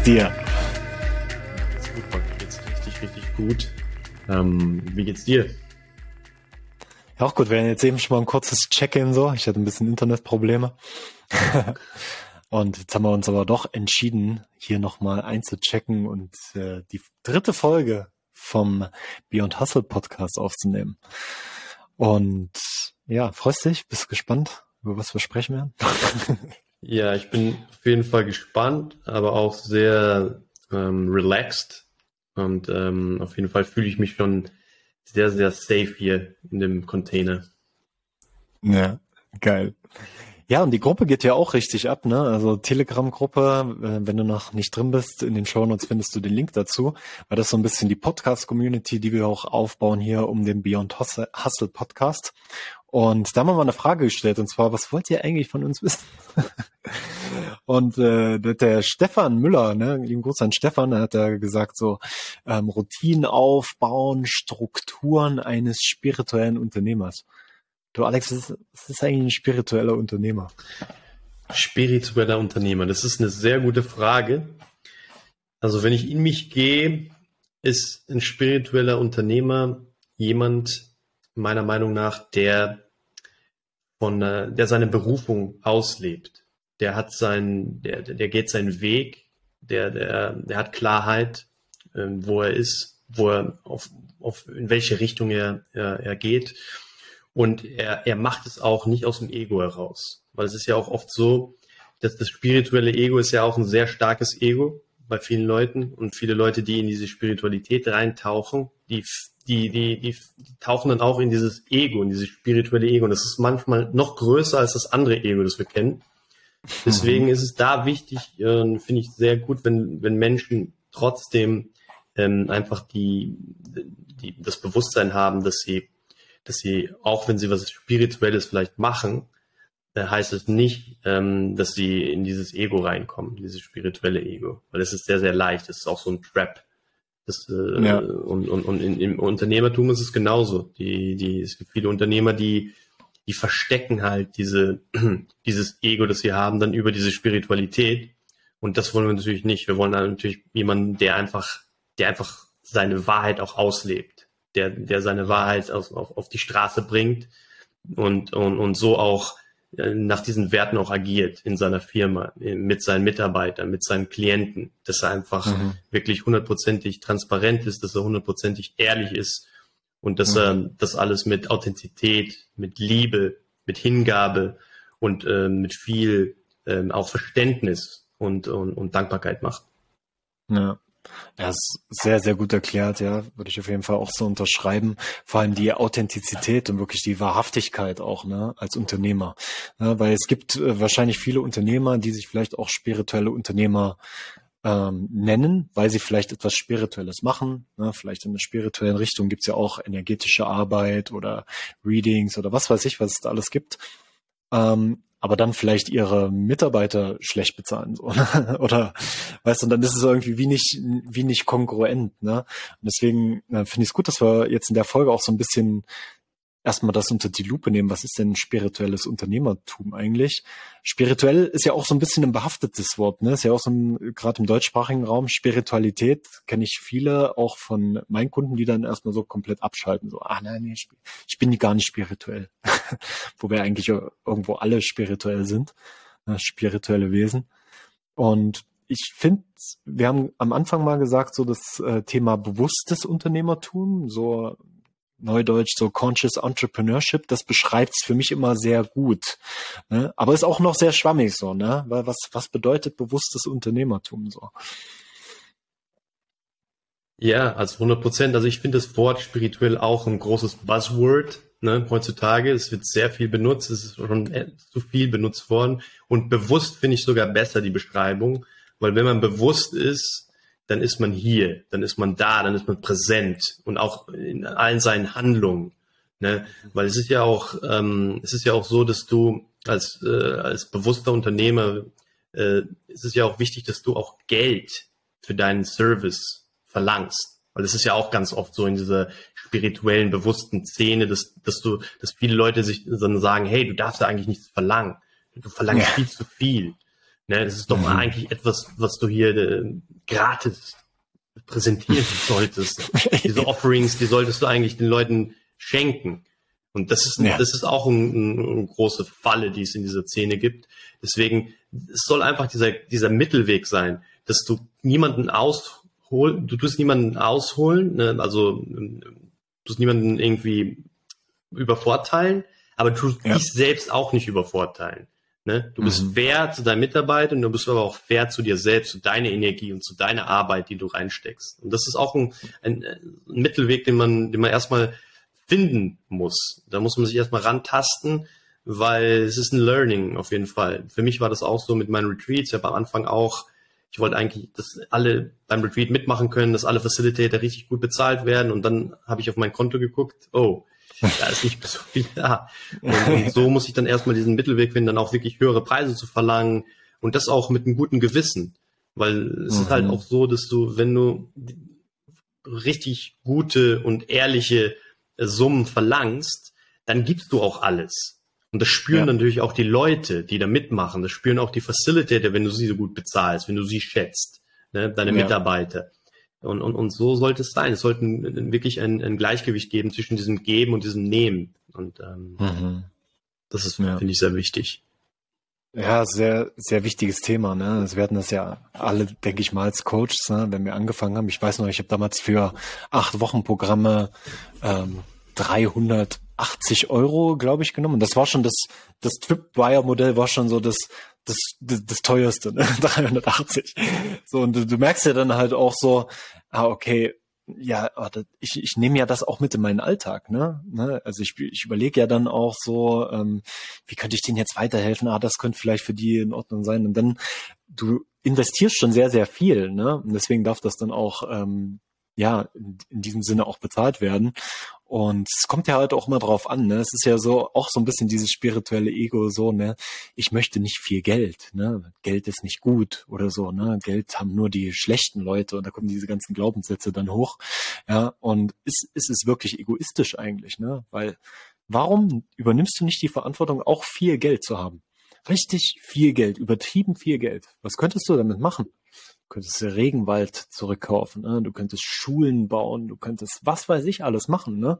Geht's dir? Super, mir geht's richtig, richtig gut. Ähm, wie geht's dir? Ja, auch gut. Wir hatten jetzt eben schon mal ein kurzes Check-in so. Ich hatte ein bisschen Internetprobleme. und jetzt haben wir uns aber doch entschieden, hier nochmal einzuchecken und äh, die dritte Folge vom Beyond Hustle Podcast aufzunehmen. Und ja, freust dich? Bist gespannt, über was wir sprechen werden? Ja, ich bin auf jeden Fall gespannt, aber auch sehr ähm, relaxed. Und ähm, auf jeden Fall fühle ich mich schon sehr, sehr safe hier in dem Container. Ja, geil. Ja, und die Gruppe geht ja auch richtig ab, ne? Also Telegram-Gruppe, äh, wenn du noch nicht drin bist, in den Show Notes findest du den Link dazu, weil das so ein bisschen die Podcast-Community, die wir auch aufbauen hier um den Beyond Hustle Podcast. Und da haben wir mal eine Frage gestellt, und zwar, was wollt ihr eigentlich von uns wissen? und äh, der Stefan Müller, ne, lieben Gruß an Stefan, hat da gesagt so, ähm, Routinen aufbauen, Strukturen eines spirituellen Unternehmers. Du Alex, was ist, was ist eigentlich ein spiritueller Unternehmer? Spiritueller Unternehmer, das ist eine sehr gute Frage. Also wenn ich in mich gehe, ist ein spiritueller Unternehmer jemand, meiner Meinung nach, der von, äh, der seine Berufung auslebt. Der hat sein, der, der geht seinen Weg, der, der, der hat Klarheit, äh, wo er ist, wo er auf, auf in welche Richtung er, er, er geht. Und er, er macht es auch nicht aus dem Ego heraus. Weil es ist ja auch oft so, dass das spirituelle Ego ist ja auch ein sehr starkes Ego bei vielen Leuten und viele Leute, die in diese Spiritualität reintauchen, die die, die, die, tauchen dann auch in dieses Ego, in dieses spirituelle Ego. Und das ist manchmal noch größer als das andere Ego, das wir kennen. Deswegen mhm. ist es da wichtig, äh, finde ich sehr gut, wenn, wenn Menschen trotzdem ähm, einfach die, die, das Bewusstsein haben, dass sie, dass sie, auch wenn sie was Spirituelles vielleicht machen, äh, heißt es nicht, ähm, dass sie in dieses Ego reinkommen, dieses spirituelle Ego. Weil es ist sehr, sehr leicht. Es ist auch so ein Trap. Das, äh, ja. Und, und, und in, im Unternehmertum ist es genauso. Die, die, es gibt viele Unternehmer, die, die verstecken halt diese, dieses Ego, das sie haben, dann über diese Spiritualität. Und das wollen wir natürlich nicht. Wir wollen natürlich jemanden, der einfach, der einfach seine Wahrheit auch auslebt, der, der seine Wahrheit auf, auf, auf die Straße bringt und, und, und so auch äh, nach diesen Werten auch agiert in seiner Firma, äh, mit seinen Mitarbeitern, mit seinen Klienten, dass er einfach mhm. wirklich hundertprozentig transparent ist, dass er hundertprozentig ehrlich ist und dass mhm. er das alles mit Authentizität, mit Liebe, mit Hingabe und äh, mit viel äh, auch Verständnis und, und, und Dankbarkeit macht. Ja. Ja, ist sehr, sehr gut erklärt, ja. Würde ich auf jeden Fall auch so unterschreiben. Vor allem die Authentizität und wirklich die Wahrhaftigkeit auch, ne, als Unternehmer. Ja, weil es gibt äh, wahrscheinlich viele Unternehmer, die sich vielleicht auch spirituelle Unternehmer ähm, nennen, weil sie vielleicht etwas Spirituelles machen. Ne? Vielleicht in der spirituellen Richtung gibt's ja auch energetische Arbeit oder Readings oder was weiß ich, was es da alles gibt. Ähm, aber dann vielleicht ihre Mitarbeiter schlecht bezahlen so ne? oder weißt du dann ist es irgendwie wie nicht wie nicht kongruent ne und deswegen äh, finde ich es gut dass wir jetzt in der Folge auch so ein bisschen erstmal das unter die Lupe nehmen. Was ist denn spirituelles Unternehmertum eigentlich? Spirituell ist ja auch so ein bisschen ein behaftetes Wort, ne? Ist ja auch so ein, gerade im deutschsprachigen Raum, Spiritualität kenne ich viele auch von meinen Kunden, die dann erstmal so komplett abschalten. So, ah nein, ich, ich bin gar nicht spirituell. Wo wir eigentlich irgendwo alle spirituell sind, ne? spirituelle Wesen. Und ich finde, wir haben am Anfang mal gesagt, so das äh, Thema bewusstes Unternehmertum, so Neudeutsch so Conscious Entrepreneurship, das beschreibt es für mich immer sehr gut. Ne? Aber ist auch noch sehr schwammig so, ne? Weil was, was bedeutet bewusstes Unternehmertum so? Ja, also 100 Prozent. Also ich finde das Wort spirituell auch ein großes Buzzword. Ne, heutzutage, es wird sehr viel benutzt, es ist schon zu viel benutzt worden. Und bewusst finde ich sogar besser die Beschreibung, weil wenn man bewusst ist, dann ist man hier, dann ist man da, dann ist man präsent und auch in allen seinen Handlungen. Ne? Weil es ist ja auch, ähm, es ist ja auch so, dass du als, äh, als bewusster Unternehmer, äh, es ist ja auch wichtig, dass du auch Geld für deinen Service verlangst. Weil es ist ja auch ganz oft so in dieser spirituellen, bewussten Szene, dass, dass du, dass viele Leute sich dann sagen, hey, du darfst ja eigentlich nichts verlangen. Du verlangst ja. viel zu viel. Ne, das ist doch mhm. eigentlich etwas, was du hier äh, gratis präsentieren solltest. Diese Offerings, die solltest du eigentlich den Leuten schenken. Und das ist, ja. das ist auch eine ein große Falle, die es in dieser Szene gibt. Deswegen, es soll einfach dieser, dieser Mittelweg sein, dass du niemanden ausholen, du tust niemanden ausholen, ne? also du tust niemanden irgendwie übervorteilen, aber du tust ja. dich selbst auch nicht übervorteilen. Ne? Du bist mhm. fair zu deinen Mitarbeitern, du bist aber auch fair zu dir selbst, zu deiner Energie und zu deiner Arbeit, die du reinsteckst. Und das ist auch ein, ein, ein Mittelweg, den man, den man erstmal finden muss. Da muss man sich erstmal rantasten, weil es ist ein Learning auf jeden Fall. Für mich war das auch so mit meinen Retreats. Ich habe am Anfang auch, ich wollte eigentlich, dass alle beim Retreat mitmachen können, dass alle Facilitator richtig gut bezahlt werden. Und dann habe ich auf mein Konto geguckt, oh, da ist nicht so viel da. Und, so muss ich dann erstmal diesen Mittelweg finden, dann auch wirklich höhere Preise zu verlangen und das auch mit einem guten Gewissen. Weil es mhm. ist halt mhm. auch so, dass du, wenn du richtig gute und ehrliche Summen verlangst, dann gibst du auch alles. Und das spüren ja. natürlich auch die Leute, die da mitmachen. Das spüren auch die Facilitator, wenn du sie so gut bezahlst, wenn du sie schätzt, ne? deine ja. Mitarbeiter. Und, und, und so sollte es sein. Es sollte wirklich ein, ein Gleichgewicht geben zwischen diesem Geben und diesem Nehmen. Und ähm, mhm. das ist, ja. finde ich, sehr wichtig. Ja, sehr, sehr wichtiges Thema. Ne? Also wir hatten das ja alle, denke ich mal, als Coaches, ne? wenn wir angefangen haben. Ich weiß noch, ich habe damals für acht Wochen Programme ähm, 380 Euro, glaube ich, genommen. Und das war schon das, das Tripwire-Modell war schon so das, das, das, das teuerste, ne? 380. So, und du, du merkst ja dann halt auch so, ah, okay, ja, ich, ich nehme ja das auch mit in meinen Alltag, ne? ne? Also ich, ich überlege ja dann auch so, ähm, wie könnte ich denen jetzt weiterhelfen? Ah, das könnte vielleicht für die in Ordnung sein. Und dann, du investierst schon sehr, sehr viel, ne? Und deswegen darf das dann auch ähm, ja, in, diesem Sinne auch bezahlt werden. Und es kommt ja halt auch immer drauf an, ne? Es ist ja so auch so ein bisschen dieses spirituelle Ego, so, ne? Ich möchte nicht viel Geld, ne? Geld ist nicht gut oder so, ne? Geld haben nur die schlechten Leute und da kommen diese ganzen Glaubenssätze dann hoch. Ja, und ist, ist es wirklich egoistisch eigentlich, ne? Weil warum übernimmst du nicht die Verantwortung, auch viel Geld zu haben? Richtig viel Geld, übertrieben viel Geld. Was könntest du damit machen? Könntest Regenwald zurückkaufen, ne? du könntest Schulen bauen, du könntest was weiß ich alles machen, ne?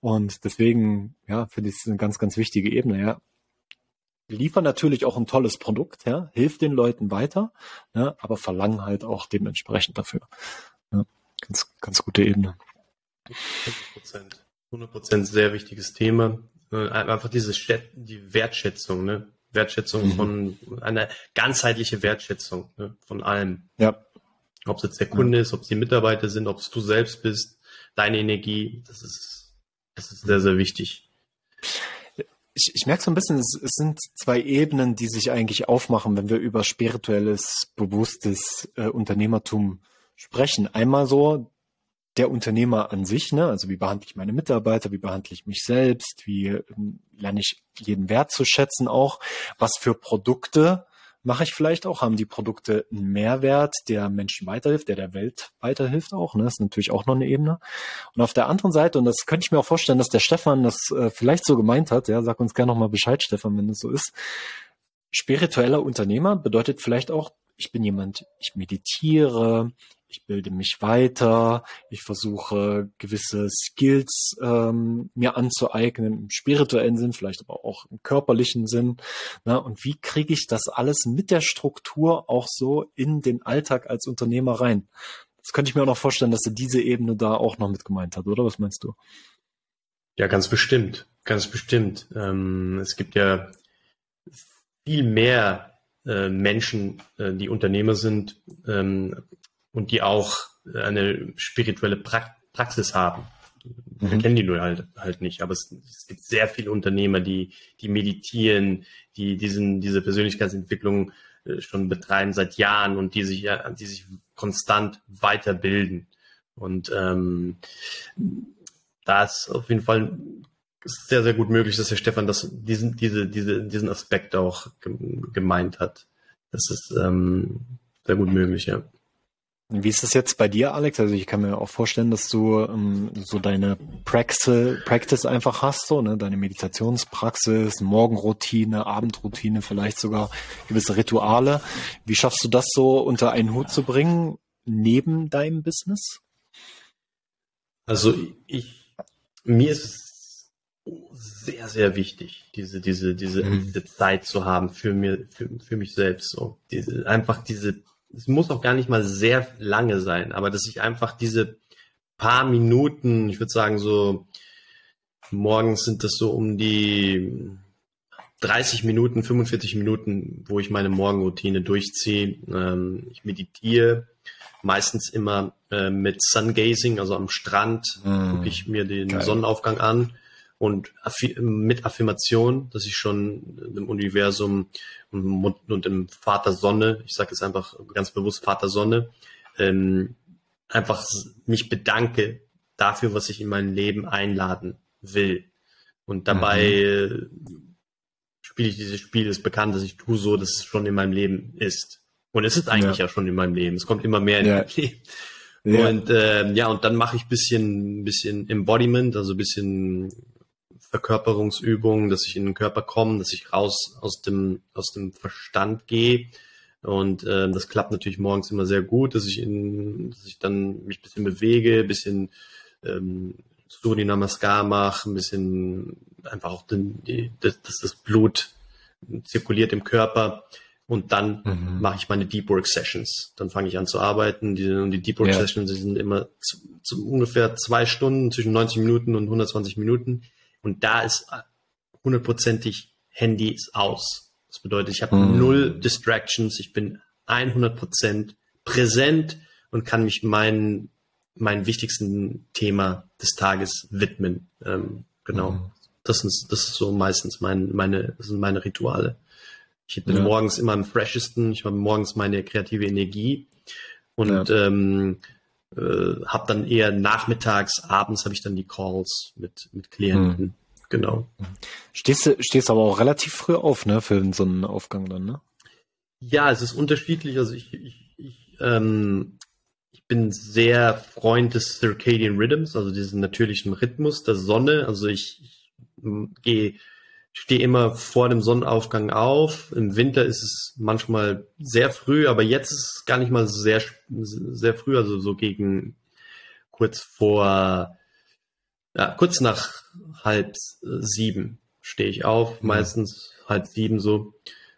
Und deswegen, ja, finde ich es eine ganz, ganz wichtige Ebene, ja. Liefern natürlich auch ein tolles Produkt, ja, hilft den Leuten weiter, ne? aber verlangen halt auch dementsprechend dafür. Ja, ganz, ganz gute Ebene. 100 Prozent. 100 Prozent sehr wichtiges Thema. Äh, einfach diese die Wertschätzung, ne? Wertschätzung mhm. von einer ganzheitliche Wertschätzung ne, von allem. Ja. Ob es jetzt der Kunde ja. ist, ob es die Mitarbeiter sind, ob es du selbst bist, deine Energie, das ist, das ist sehr, sehr wichtig. Ich, ich merke so ein bisschen, es, es sind zwei Ebenen, die sich eigentlich aufmachen, wenn wir über spirituelles, bewusstes äh, Unternehmertum sprechen. Einmal so der Unternehmer an sich, ne? Also wie behandle ich meine Mitarbeiter, wie behandle ich mich selbst, wie ähm, lerne ich jeden Wert zu schätzen auch, was für Produkte mache ich vielleicht auch, haben die Produkte einen Mehrwert, der Menschen weiterhilft, der der Welt weiterhilft auch, ne? Das ist natürlich auch noch eine Ebene. Und auf der anderen Seite, und das könnte ich mir auch vorstellen, dass der Stefan das äh, vielleicht so gemeint hat, ja, sag uns gerne nochmal Bescheid, Stefan, wenn das so ist. Spiritueller Unternehmer bedeutet vielleicht auch, ich bin jemand, ich meditiere, ich bilde mich weiter, ich versuche gewisse Skills ähm, mir anzueignen, im spirituellen Sinn, vielleicht aber auch im körperlichen Sinn. Ne? Und wie kriege ich das alles mit der Struktur auch so in den Alltag als Unternehmer rein? Das könnte ich mir auch noch vorstellen, dass er diese Ebene da auch noch mit gemeint hat, oder? Was meinst du? Ja, ganz bestimmt, ganz bestimmt. Ähm, es gibt ja viel mehr äh, Menschen, äh, die Unternehmer sind, ähm, und die auch eine spirituelle pra Praxis haben. Mhm. Wir kennen die nur halt, halt nicht, aber es, es, gibt sehr viele Unternehmer, die, die meditieren, die diesen, diese Persönlichkeitsentwicklung äh, schon betreiben seit Jahren und die sich, ja, die sich konstant weiterbilden. Und ähm, da ist auf jeden Fall sehr, sehr gut möglich, dass Herr Stefan das, diesen, diese, diese, diesen Aspekt auch gemeint hat. Das ist ähm, sehr gut möglich, ja. Wie ist das jetzt bei dir, Alex? Also ich kann mir auch vorstellen, dass du ähm, so deine Praxis, Practice einfach hast, so, ne? deine Meditationspraxis, Morgenroutine, Abendroutine, vielleicht sogar gewisse Rituale. Wie schaffst du das so unter einen Hut zu bringen, neben deinem Business? Also ich, mir ist es sehr, sehr wichtig, diese, diese, diese, mhm. diese Zeit zu haben für mir, für, für mich selbst, so. Diese, einfach diese es muss auch gar nicht mal sehr lange sein, aber dass ich einfach diese paar Minuten, ich würde sagen so, morgens sind das so um die 30 Minuten, 45 Minuten, wo ich meine Morgenroutine durchziehe. Ähm, ich meditiere meistens immer äh, mit Sungazing, also am Strand, mm, gucke ich mir den geil. Sonnenaufgang an und mit Affirmation, dass ich schon im Universum und, im Vater Sonne, ich sage jetzt einfach ganz bewusst Vater Sonne, ähm, einfach mich bedanke dafür, was ich in mein Leben einladen will. Und dabei mhm. spiele ich dieses Spiel, ist bekannt, dass ich tue so, dass es schon in meinem Leben ist. Und es ist eigentlich ja, ja schon in meinem Leben. Es kommt immer mehr in ja. mein Leben. Ja. Und äh, ja, und dann mache ich bisschen, bisschen Embodiment, also bisschen Verkörperungsübungen, dass ich in den Körper komme, dass ich raus aus dem, aus dem Verstand gehe. Und äh, das klappt natürlich morgens immer sehr gut, dass ich, in, dass ich dann mich ein bisschen bewege, ein bisschen ähm, Surya Namaskar mache, ein bisschen einfach auch, den, die, dass, dass das Blut zirkuliert im Körper. Und dann mhm. mache ich meine Deep Work Sessions. Dann fange ich an zu arbeiten. Die, und die Deep Work ja. Sessions sind immer zu, zu ungefähr zwei Stunden, zwischen 90 Minuten und 120 Minuten. Und da ist hundertprozentig Handy ist aus. Das bedeutet, ich habe mhm. null Distractions, ich bin 100% präsent und kann mich meinen meinen wichtigsten Thema des Tages widmen. Ähm, genau. Mhm. Das, ist, das ist so meistens mein, meine, das sind meine Rituale. Ich bin ja. morgens immer am freshesten, ich habe morgens meine kreative Energie und ja. ähm, äh, habe dann eher nachmittags, abends habe ich dann die Calls mit, mit Klienten. Hm. Genau. Stehst du stehst aber auch relativ früh auf, ne, für so einen Aufgang dann, ne? Ja, es ist unterschiedlich. Also ich, ich, ich, ähm, ich bin sehr Freund des Circadian Rhythms, also diesen natürlichen Rhythmus der Sonne. Also ich, ich gehe stehe immer vor dem Sonnenaufgang auf. Im Winter ist es manchmal sehr früh, aber jetzt ist es gar nicht mal sehr, sehr früh, also so gegen kurz vor, ja, kurz nach halb sieben stehe ich auf, mhm. meistens halb sieben so.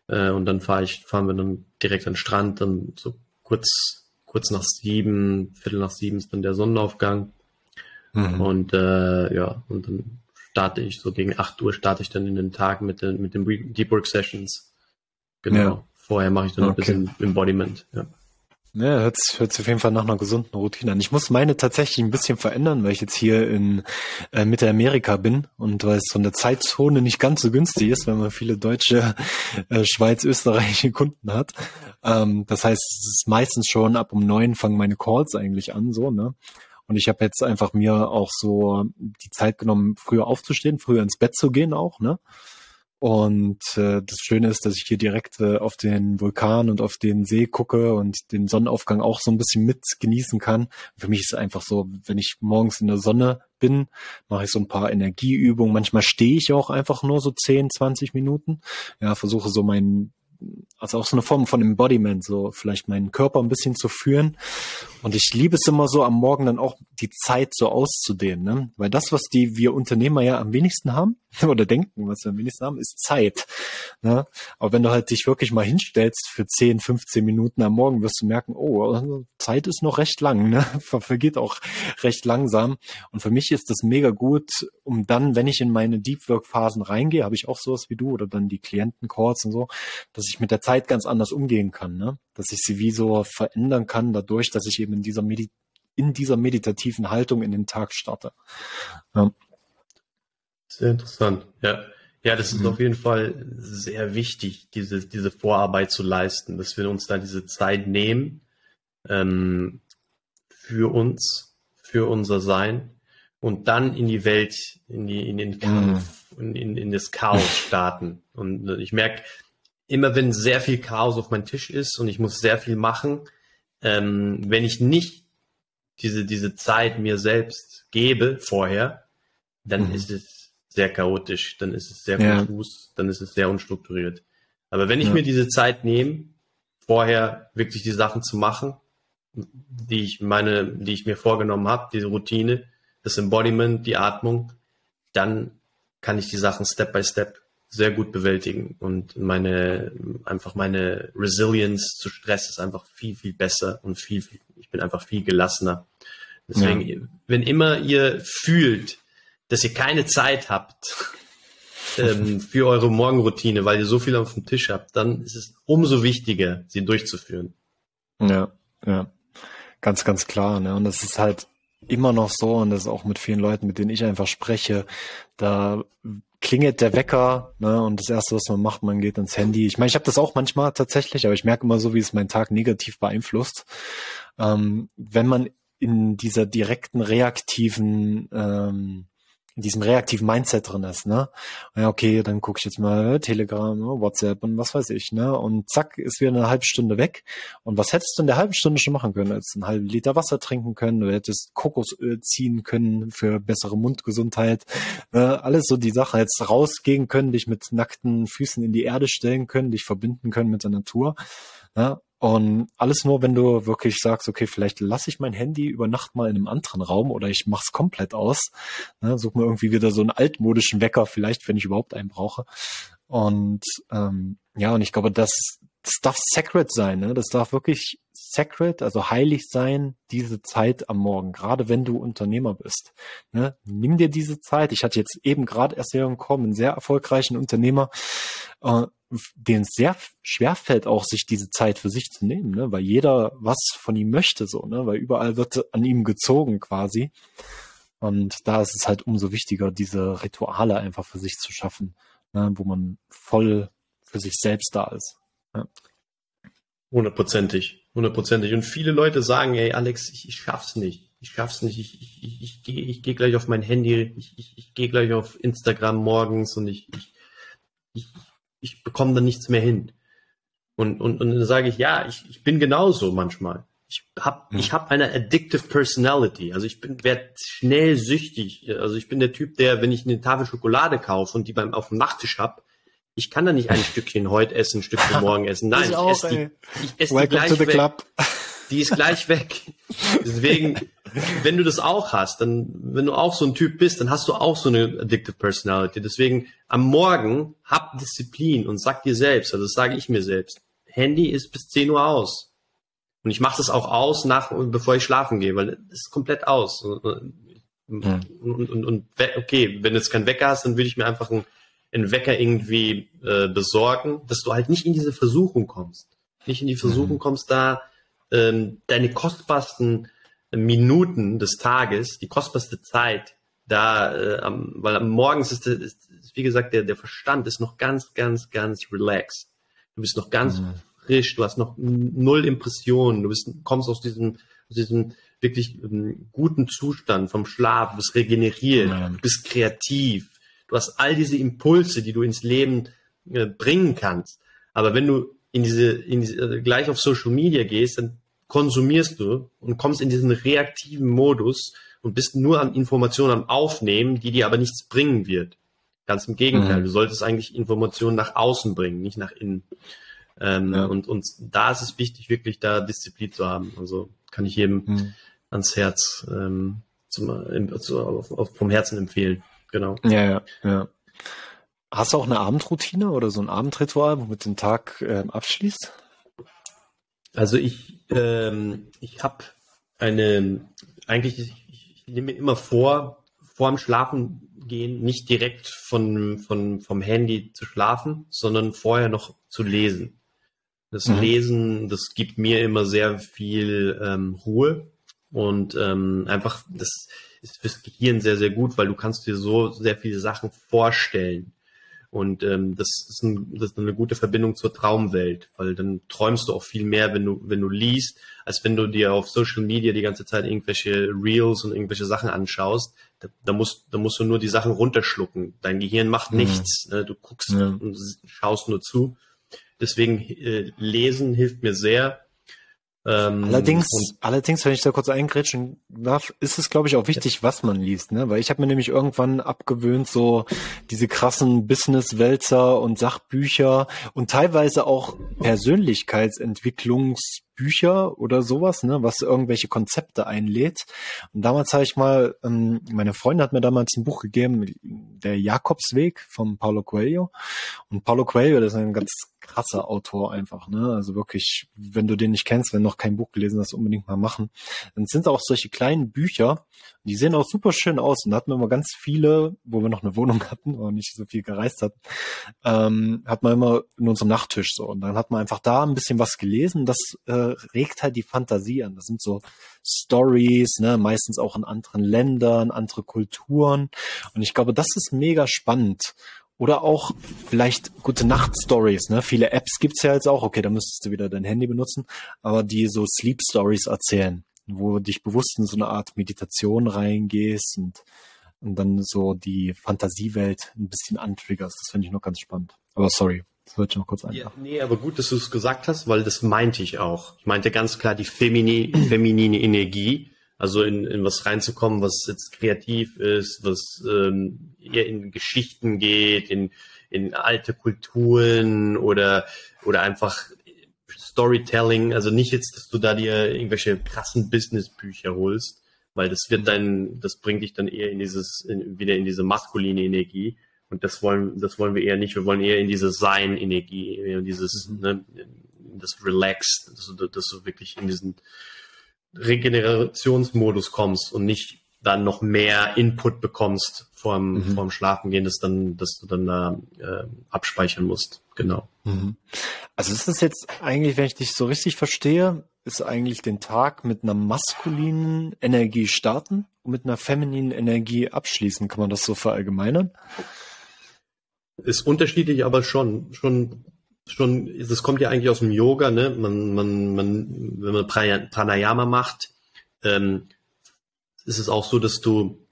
Äh, und dann fahre ich, fahren wir dann direkt an den Strand, dann so kurz, kurz nach sieben, Viertel nach sieben ist dann der Sonnenaufgang. Mhm. Und äh, ja, und dann starte ich so gegen 8 Uhr starte ich dann in den Tag mit den, mit den Deep Work Sessions. Genau. Ja. Vorher mache ich dann okay. ein bisschen Embodiment. Ja. Ja, hört, hört sich auf jeden Fall nach einer gesunden Routine an. Ich muss meine tatsächlich ein bisschen verändern, weil ich jetzt hier in äh, Mitte Amerika bin und weil es so eine Zeitzone nicht ganz so günstig ist, wenn man viele deutsche, äh, Schweiz, österreichische Kunden hat. Ähm, das heißt, es ist meistens schon ab um neun fangen meine Calls eigentlich an, so, ne? Und ich habe jetzt einfach mir auch so die Zeit genommen, früher aufzustehen, früher ins Bett zu gehen auch, ne? Und äh, das Schöne ist, dass ich hier direkt äh, auf den Vulkan und auf den See gucke und den Sonnenaufgang auch so ein bisschen mit genießen kann. Für mich ist es einfach so, wenn ich morgens in der Sonne bin, mache ich so ein paar Energieübungen. Manchmal stehe ich auch einfach nur so 10, 20 Minuten. Ja, versuche so meinen also auch so eine Form von Embodiment, so vielleicht meinen Körper ein bisschen zu führen. Und ich liebe es immer so, am Morgen dann auch die Zeit so auszudehnen, ne? Weil das, was die wir Unternehmer ja am wenigsten haben oder denken, was wir am wenigsten haben, ist Zeit. Ne? Aber wenn du halt dich wirklich mal hinstellst für 10, 15 Minuten am Morgen, wirst du merken, oh, also Zeit ist noch recht lang, ne? Vergeht auch recht langsam. Und für mich ist das mega gut, um dann, wenn ich in meine Deep Work Phasen reingehe, habe ich auch sowas wie du oder dann die Klienten-Calls und so, dass ich mit der Zeit ganz anders umgehen kann, ne? Dass ich sie wie so verändern kann, dadurch, dass ich eben in dieser Medi in dieser meditativen Haltung in den Tag starte. Ja. Sehr interessant, ja. Ja, das ist mhm. auf jeden Fall sehr wichtig, diese, diese Vorarbeit zu leisten, dass wir uns da diese Zeit nehmen ähm, für uns, für unser Sein und dann in die Welt, in, die, in den Kampf, mhm. in, in das Chaos starten. Und ich merke, immer wenn sehr viel Chaos auf meinem Tisch ist und ich muss sehr viel machen, ähm, wenn ich nicht diese, diese Zeit mir selbst gebe vorher, dann mhm. ist es sehr chaotisch, dann ist es sehr ja. konfus, dann ist es sehr unstrukturiert. Aber wenn ich ja. mir diese Zeit nehme, vorher wirklich die Sachen zu machen, die ich meine, die ich mir vorgenommen habe, diese Routine, das Embodiment, die Atmung, dann kann ich die Sachen Step by Step sehr gut bewältigen und meine einfach meine Resilience zu Stress ist einfach viel viel besser und viel, viel ich bin einfach viel gelassener. Deswegen, ja. wenn immer ihr fühlt, dass ihr keine Zeit habt ähm, für eure Morgenroutine, weil ihr so viel auf dem Tisch habt, dann ist es umso wichtiger, sie durchzuführen. Ja, ja, ganz ganz klar. Ne? Und das ist halt immer noch so und das ist auch mit vielen Leuten, mit denen ich einfach spreche, da klingelt der Wecker ne, und das Erste, was man macht, man geht ins Handy. Ich meine, ich habe das auch manchmal tatsächlich, aber ich merke immer so, wie es meinen Tag negativ beeinflusst. Ähm, wenn man in dieser direkten reaktiven ähm, in diesem reaktiven Mindset drin ist, ne? Ja, okay, dann gucke ich jetzt mal Telegram, WhatsApp und was weiß ich, ne? Und zack, ist wieder eine halbe Stunde weg. Und was hättest du in der halben Stunde schon machen können? Als einen halben Liter Wasser trinken können, du hättest Kokosöl ziehen können für bessere Mundgesundheit, äh, alles so die Sache. Jetzt rausgehen können, dich mit nackten Füßen in die Erde stellen können, dich verbinden können mit der Natur. Ja, und alles nur, wenn du wirklich sagst, okay, vielleicht lasse ich mein Handy über Nacht mal in einem anderen Raum oder ich mach's komplett aus. Ne, such mir irgendwie wieder so einen altmodischen Wecker, vielleicht, wenn ich überhaupt einen brauche. Und ähm, ja, und ich glaube, das, das darf sacred sein, ne? Das darf wirklich sacred, also heilig sein, diese Zeit am Morgen, gerade wenn du Unternehmer bist. Ne? Nimm dir diese Zeit. Ich hatte jetzt eben gerade erst hier gekommen, einen sehr erfolgreichen Unternehmer, äh, denen es sehr schwer fällt, auch sich diese Zeit für sich zu nehmen, ne? weil jeder was von ihm möchte, so, ne? weil überall wird an ihm gezogen quasi. Und da ist es halt umso wichtiger, diese Rituale einfach für sich zu schaffen, ne? wo man voll für sich selbst da ist. Ja. Hundertprozentig, hundertprozentig. Und viele Leute sagen, ey, Alex, ich, ich schaff's nicht. Ich schaff's nicht. Ich, ich, ich, ich gehe ich geh gleich auf mein Handy. Ich, ich, ich gehe gleich auf Instagram morgens und ich, ich, ich, ich bekomme dann nichts mehr hin. Und, und, und dann sage ich, ja, ich, ich bin genauso manchmal. Ich habe hm. ich hab eine addictive personality. Also ich bin werde schnell süchtig. Also ich bin der Typ, der, wenn ich eine Tafel Schokolade kaufe und die beim auf dem Nachttisch hab, ich kann da nicht ein Stückchen heute essen, ein Stückchen morgen essen. Nein, ich, ich esse die, ich esse die gleich weg. Club. Die ist gleich weg. Deswegen, wenn du das auch hast, dann, wenn du auch so ein Typ bist, dann hast du auch so eine addictive Personality. Deswegen am Morgen hab Disziplin und sag dir selbst, also das sage ich mir selbst, Handy ist bis 10 Uhr aus. Und ich mache das auch aus, nach, bevor ich schlafen gehe, weil es ist komplett aus. Und, und, und, und, okay, wenn du jetzt keinen Wecker hast, dann würde ich mir einfach einen, einen Wecker irgendwie äh, besorgen, dass du halt nicht in diese Versuchung kommst. Nicht in die Versuchung mhm. kommst, da ähm, deine kostbarsten Minuten des Tages, die kostbarste Zeit, da, äh, am, weil am Morgens ist, ist, ist, wie gesagt, der, der Verstand ist noch ganz, ganz, ganz relaxed. Du bist noch ganz mhm. frisch, du hast noch null Impressionen, du bist, kommst aus diesem, aus diesem wirklich ähm, guten Zustand vom Schlaf, du bist regeneriert, mhm. du bist kreativ, du hast all diese Impulse, die du ins Leben äh, bringen kannst. Aber wenn du in diese, in diese, äh, gleich auf Social Media gehst, dann konsumierst du und kommst in diesen reaktiven Modus und bist nur an Informationen am Aufnehmen, die dir aber nichts bringen wird. Ganz im Gegenteil, mhm. du solltest eigentlich Informationen nach außen bringen, nicht nach innen. Ähm, ja. und, und da ist es wichtig, wirklich da Disziplin zu haben. Also kann ich jedem mhm. ans Herz ähm, zum, äh, zu, auf, auf, vom Herzen empfehlen. Genau. Ja, ja, ja. Hast du auch eine Abendroutine oder so ein Abendritual, womit den Tag äh, abschließt? Also ich, ähm, ich habe eine, eigentlich, ich, ich nehme mir immer vor, vor dem Schlafen gehen, nicht direkt von, von, vom Handy zu schlafen, sondern vorher noch zu lesen. Das mhm. Lesen, das gibt mir immer sehr viel ähm, Ruhe und ähm, einfach, das ist fürs Gehirn sehr, sehr gut, weil du kannst dir so sehr viele Sachen vorstellen. Und ähm, das, ist ein, das ist eine gute Verbindung zur Traumwelt, weil dann träumst du auch viel mehr, wenn du, wenn du liest, als wenn du dir auf Social Media die ganze Zeit irgendwelche Reels und irgendwelche Sachen anschaust. Da, da, musst, da musst du nur die Sachen runterschlucken. Dein Gehirn macht mhm. nichts. Ne? Du guckst ja. und schaust nur zu. Deswegen äh, lesen hilft mir sehr. Ähm, allerdings, allerdings, wenn ich da kurz eingrätschen darf, ist es, glaube ich, auch wichtig, ja. was man liest, ne? Weil ich habe mir nämlich irgendwann abgewöhnt, so diese krassen Business-Wälzer und Sachbücher und teilweise auch Persönlichkeitsentwicklungs Bücher oder sowas, ne, was irgendwelche Konzepte einlädt. Und damals habe ich mal, ähm, meine Freundin hat mir damals ein Buch gegeben, der Jakobsweg von Paulo Coelho. Und Paulo Coelho, das ist ein ganz krasser Autor einfach, ne? Also wirklich, wenn du den nicht kennst, wenn noch kein Buch gelesen hast, unbedingt mal machen. Dann sind auch solche kleinen Bücher, die sehen auch super schön aus. Und da hatten wir immer ganz viele, wo wir noch eine Wohnung hatten und nicht so viel gereist hatten, ähm, hat man immer in unserem Nachttisch so. Und dann hat man einfach da ein bisschen was gelesen. Das äh, regt halt die Fantasie an. Das sind so Stories, ne, meistens auch in anderen Ländern, andere Kulturen. Und ich glaube, das ist mega spannend. Oder auch vielleicht gute Nacht-Stories, ne? Viele Apps gibt's ja jetzt auch, okay, da müsstest du wieder dein Handy benutzen, aber die so Sleep-Stories erzählen, wo du dich bewusst in so eine Art Meditation reingehst und, und dann so die Fantasiewelt ein bisschen antriggerst. Das finde ich noch ganz spannend. Aber sorry, das wollte ich noch kurz einfach. Ja, nee, aber gut, dass du es gesagt hast, weil das meinte ich auch. Ich meinte ganz klar die femini feminine Energie, also in, in was reinzukommen, was jetzt kreativ ist, was ähm, eher in Geschichten geht, in, in alte Kulturen oder, oder einfach Storytelling. Also nicht jetzt, dass du da dir irgendwelche krassen Businessbücher holst, weil das wird dann, das bringt dich dann eher in dieses, in, wieder in diese maskuline Energie. Und das wollen, das wollen wir eher nicht. Wir wollen eher in diese Sein-Energie, in dieses, mhm. ne, das Relax, dass du, dass du wirklich in diesen Regenerationsmodus kommst und nicht dann noch mehr Input bekommst vorm, mhm. vorm Schlafengehen, dass dann, dass du dann da äh, abspeichern musst. Genau. Mhm. Also ist das jetzt eigentlich, wenn ich dich so richtig verstehe, ist eigentlich den Tag mit einer maskulinen Energie starten und mit einer femininen Energie abschließen. Kann man das so verallgemeinern? Ist unterschiedlich, aber schon, schon schon, das kommt ja eigentlich aus dem Yoga, ne? Man, man, man, wenn man Pranayama macht, ähm, ist es auch so, dass du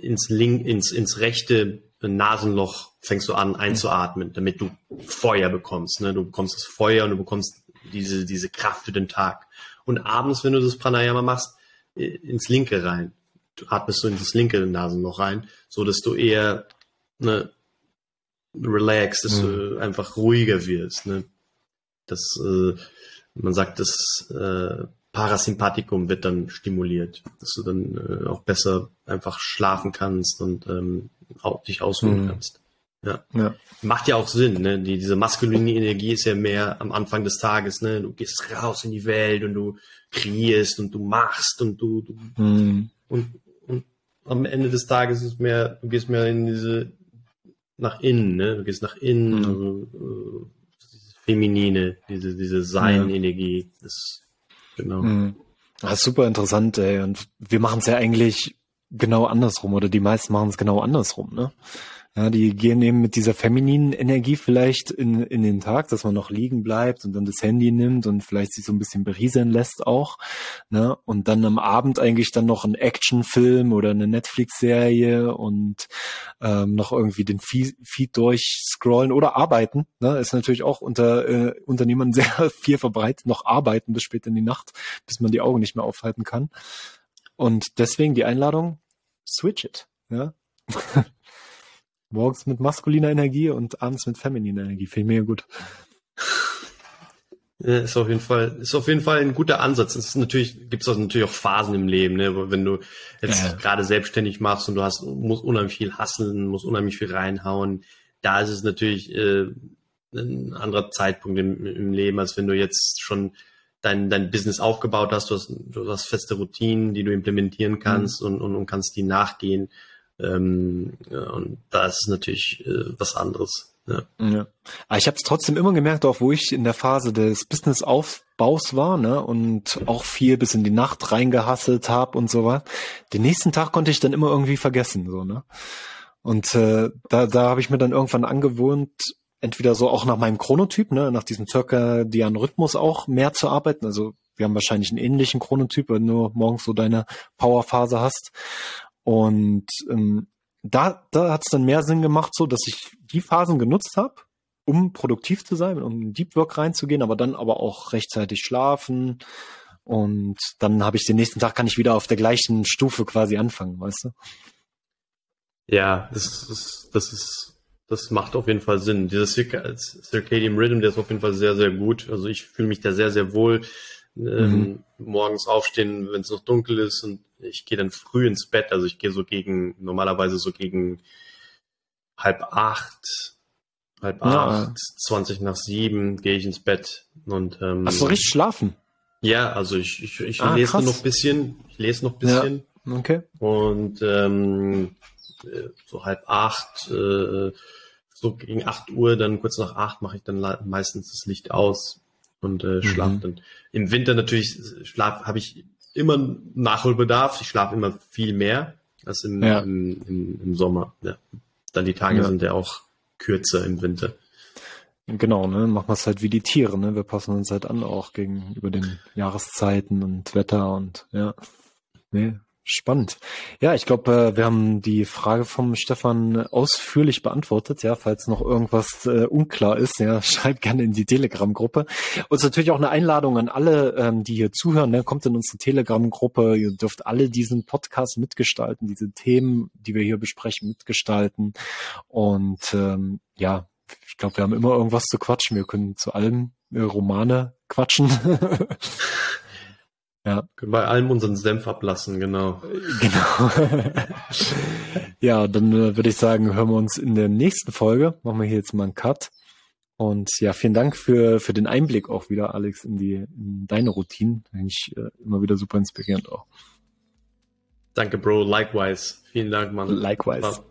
ins link, ins, ins rechte Nasenloch fängst du an einzuatmen, damit du Feuer bekommst. Ne? Du bekommst das Feuer und du bekommst diese, diese Kraft für den Tag. Und abends, wenn du das Pranayama machst, ins linke rein. Du atmest du in das linke Nasenloch rein, so dass du eher ne, relaxed, dass mhm. du einfach ruhiger wirst. Ne? Das, äh, man sagt, das äh, Parasympathikum wird dann stimuliert, dass du dann äh, auch besser einfach schlafen kannst und ähm, auch dich ausruhen mhm. kannst. Ja. ja. Macht ja auch Sinn, ne? Die, diese maskuline Energie ist ja mehr am Anfang des Tages, ne? Du gehst raus in die Welt und du kreierst und du machst und du, du mhm. und, und am Ende des Tages ist mehr, du gehst mehr in diese nach innen, ne? Du gehst nach innen, mhm. also, äh, dieses Feminine, diese, diese Sein-Energie. Genau. Mhm. Das ist super interessant, ey. Und wir machen es ja eigentlich genau andersrum, oder die meisten machen es genau andersrum, ne? Ja, die gehen eben mit dieser femininen Energie vielleicht in, in den Tag, dass man noch liegen bleibt und dann das Handy nimmt und vielleicht sich so ein bisschen berieseln lässt auch. Ne? Und dann am Abend eigentlich dann noch ein Actionfilm oder eine Netflix-Serie und ähm, noch irgendwie den Feed, Feed durchscrollen oder arbeiten. Ne? Ist natürlich auch unter äh, Unternehmern sehr viel verbreitet, noch arbeiten bis spät in die Nacht, bis man die Augen nicht mehr aufhalten kann. Und deswegen die Einladung, switch it. Ja? Morgens mit maskuliner Energie und abends mit femininer Energie. Finde ich mega gut. Ja, ist auf jeden Fall, ist auf jeden Fall ein guter Ansatz. Es ist natürlich, gibt es natürlich auch Phasen im Leben, ne? Wenn du jetzt ja. gerade selbstständig machst und du hast, musst unheimlich viel hasseln, musst unheimlich viel reinhauen, da ist es natürlich äh, ein anderer Zeitpunkt im, im Leben, als wenn du jetzt schon dein, dein Business aufgebaut hast, du hast, du hast feste Routinen, die du implementieren kannst mhm. und, und, und kannst die nachgehen. Ähm, und da ist es natürlich äh, was anderes. Ja. ja. Aber ich habe es trotzdem immer gemerkt, auch wo ich in der Phase des Business-Aufbaus war, ne, und auch viel bis in die Nacht reingehasselt habe und so was. Den nächsten Tag konnte ich dann immer irgendwie vergessen, so, ne. Und äh, da, da habe ich mir dann irgendwann angewohnt, entweder so auch nach meinem Chronotyp, ne, nach diesem circadianen Rhythmus auch mehr zu arbeiten. Also wir haben wahrscheinlich einen ähnlichen Chronotyp, wenn du morgens so deine Powerphase hast. Und ähm, da, da hat es dann mehr Sinn gemacht, so dass ich die Phasen genutzt habe, um produktiv zu sein, um in Deep Work reinzugehen, aber dann aber auch rechtzeitig schlafen Und dann habe ich den nächsten Tag kann ich wieder auf der gleichen Stufe quasi anfangen, weißt du? Ja, das ist, das ist, das macht auf jeden Fall Sinn. Dieser Circadian Rhythm, der ist auf jeden Fall sehr, sehr gut. Also ich fühle mich da sehr, sehr wohl. Ähm, mhm. morgens aufstehen, wenn es noch dunkel ist und ich gehe dann früh ins Bett. Also ich gehe so gegen, normalerweise so gegen halb acht, halb ja. acht, zwanzig nach sieben gehe ich ins Bett und ähm, Hast du richtig schlafen? Ja, also ich, ich, ich ah, lese krass. noch ein bisschen, ich lese noch ein bisschen. Ja. Okay. Und ähm, äh, so halb acht, äh, so gegen acht Uhr, dann kurz nach acht mache ich dann meistens das Licht aus und äh, schlafe mhm. dann. Im Winter natürlich schlaf habe ich immer Nachholbedarf. Ich schlafe immer viel mehr als im, ja. im, im, im, Sommer. Ja. Dann die Tage ja. sind ja auch kürzer im Winter. Genau, ne? Machen wir es halt wie die Tiere, ne? Wir passen uns halt an auch gegenüber den Jahreszeiten und Wetter und ja. Nee, Spannend. Ja, ich glaube, äh, wir haben die Frage vom Stefan ausführlich beantwortet. Ja, falls noch irgendwas äh, unklar ist, ja, schreibt gerne in die Telegram-Gruppe. Und natürlich auch eine Einladung an alle, ähm, die hier zuhören. Ne? Kommt in unsere Telegram-Gruppe. Ihr dürft alle diesen Podcast mitgestalten, diese Themen, die wir hier besprechen, mitgestalten. Und ähm, ja, ich glaube, wir haben immer irgendwas zu quatschen. Wir können zu allem äh, Romane quatschen. Ja. Können bei allem unseren Senf ablassen, genau. Genau. ja, dann äh, würde ich sagen, hören wir uns in der nächsten Folge. Machen wir hier jetzt mal einen Cut. Und ja, vielen Dank für, für den Einblick auch wieder, Alex, in die, in deine Routinen. Eigentlich äh, immer wieder super inspirierend auch. Danke, Bro. Likewise. Vielen Dank, Mann. Likewise.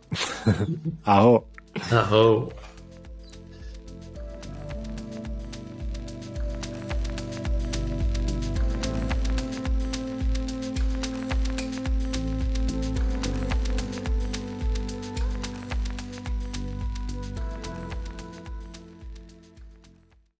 Aho. Aho.